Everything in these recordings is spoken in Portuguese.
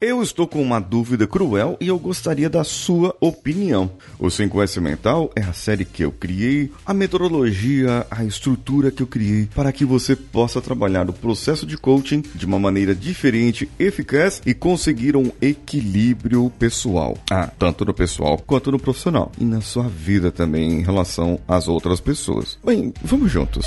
Eu estou com uma dúvida cruel e eu gostaria da sua opinião. O 5S Mental é a série que eu criei, a metodologia, a estrutura que eu criei para que você possa trabalhar o processo de coaching de uma maneira diferente, eficaz e conseguir um equilíbrio pessoal. Ah, tanto no pessoal quanto no profissional e na sua vida também em relação às outras pessoas. Bem, vamos juntos.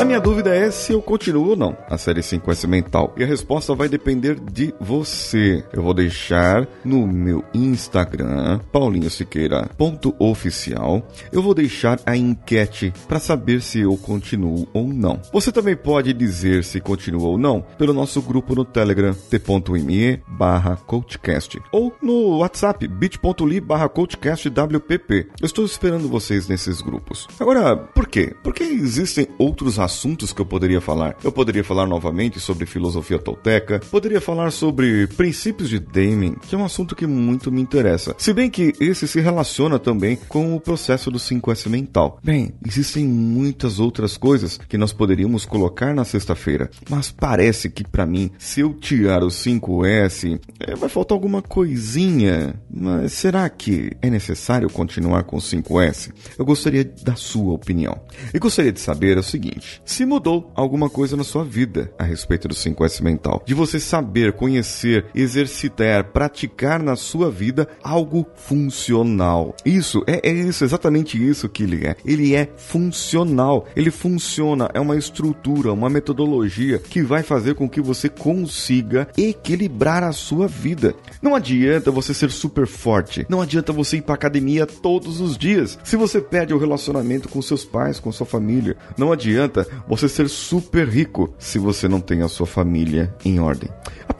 A minha dúvida é se eu continuo ou não a série 5S Mental. E a resposta vai depender de você. Eu vou deixar no meu Instagram, paulinhosiqueira.oficial. Eu vou deixar a enquete para saber se eu continuo ou não. Você também pode dizer se continua ou não pelo nosso grupo no Telegram, t.me barra coachcast. Ou no WhatsApp, bit.ly barra coachcastwpp. Eu estou esperando vocês nesses grupos. Agora, por quê? Porque existem outros assuntos assuntos que eu poderia falar. Eu poderia falar novamente sobre filosofia tolteca, poderia falar sobre princípios de Deming, que é um assunto que muito me interessa. Se bem que esse se relaciona também com o processo do 5S mental. Bem, existem muitas outras coisas que nós poderíamos colocar na sexta-feira, mas parece que para mim, se eu tirar o 5S, é, vai faltar alguma coisinha. Mas será que é necessário continuar com o 5S? Eu gostaria da sua opinião. E gostaria de saber o seguinte: se mudou alguma coisa na sua vida a respeito do 5S mental. De você saber, conhecer, exercitar, praticar na sua vida algo funcional. Isso, é, é isso, exatamente isso que ele é. Ele é funcional. Ele funciona, é uma estrutura, uma metodologia que vai fazer com que você consiga equilibrar a sua vida. Não adianta você ser super forte. Não adianta você ir para academia todos os dias. Se você perde o relacionamento com seus pais, com sua família, não adianta você ser super rico se você não tem a sua família em ordem.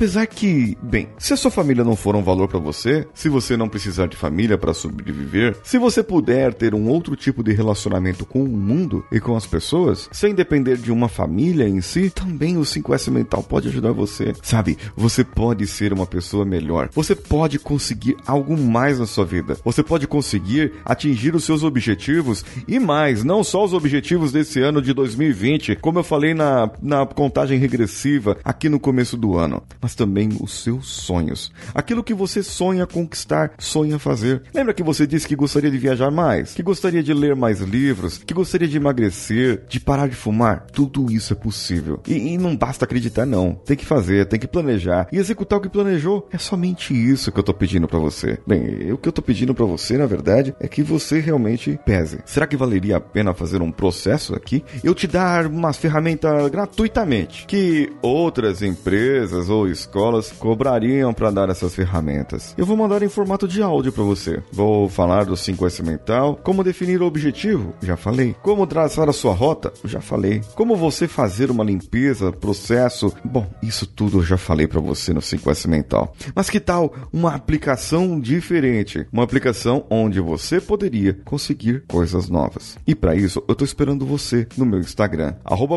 Apesar que, bem, se a sua família não for um valor para você, se você não precisar de família para sobreviver, se você puder ter um outro tipo de relacionamento com o mundo e com as pessoas, sem depender de uma família em si, também o 5S mental pode ajudar você. Sabe, você pode ser uma pessoa melhor. Você pode conseguir algo mais na sua vida. Você pode conseguir atingir os seus objetivos e mais, não só os objetivos desse ano de 2020, como eu falei na, na contagem regressiva aqui no começo do ano, mas também os seus sonhos. Aquilo que você sonha conquistar, sonha fazer. Lembra que você disse que gostaria de viajar mais, que gostaria de ler mais livros, que gostaria de emagrecer, de parar de fumar? Tudo isso é possível. E, e não basta acreditar, não. Tem que fazer, tem que planejar e executar o que planejou. É somente isso que eu tô pedindo para você. Bem, o que eu tô pedindo para você, na verdade, é que você realmente pese. Será que valeria a pena fazer um processo aqui? Eu te dar umas ferramentas gratuitamente que outras empresas ou escolas cobrariam para dar essas ferramentas. Eu vou mandar em formato de áudio para você. Vou falar do 5S mental, como definir o objetivo, já falei. Como traçar a sua rota, já falei. Como você fazer uma limpeza, processo, bom, isso tudo eu já falei para você no 5S mental. Mas que tal uma aplicação diferente? Uma aplicação onde você poderia conseguir coisas novas. E para isso, eu tô esperando você no meu Instagram,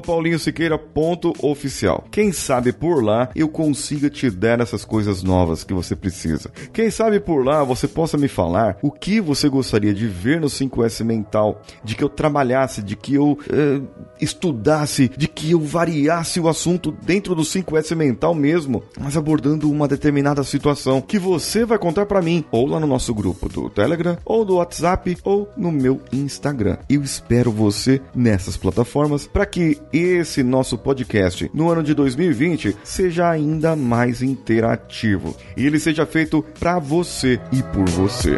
paulinhosiqueira.oficial. Quem sabe por lá eu consiga te dar essas coisas novas que você precisa. Quem sabe por lá você possa me falar o que você gostaria de ver no 5S mental, de que eu trabalhasse, de que eu uh, estudasse, de que eu variasse o assunto dentro do 5S mental mesmo, mas abordando uma determinada situação que você vai contar para mim, ou lá no nosso grupo do Telegram, ou do WhatsApp, ou no meu Instagram. Eu espero você nessas plataformas para que esse nosso podcast no ano de 2020 seja ainda mais interativo e ele seja feito para você e por você.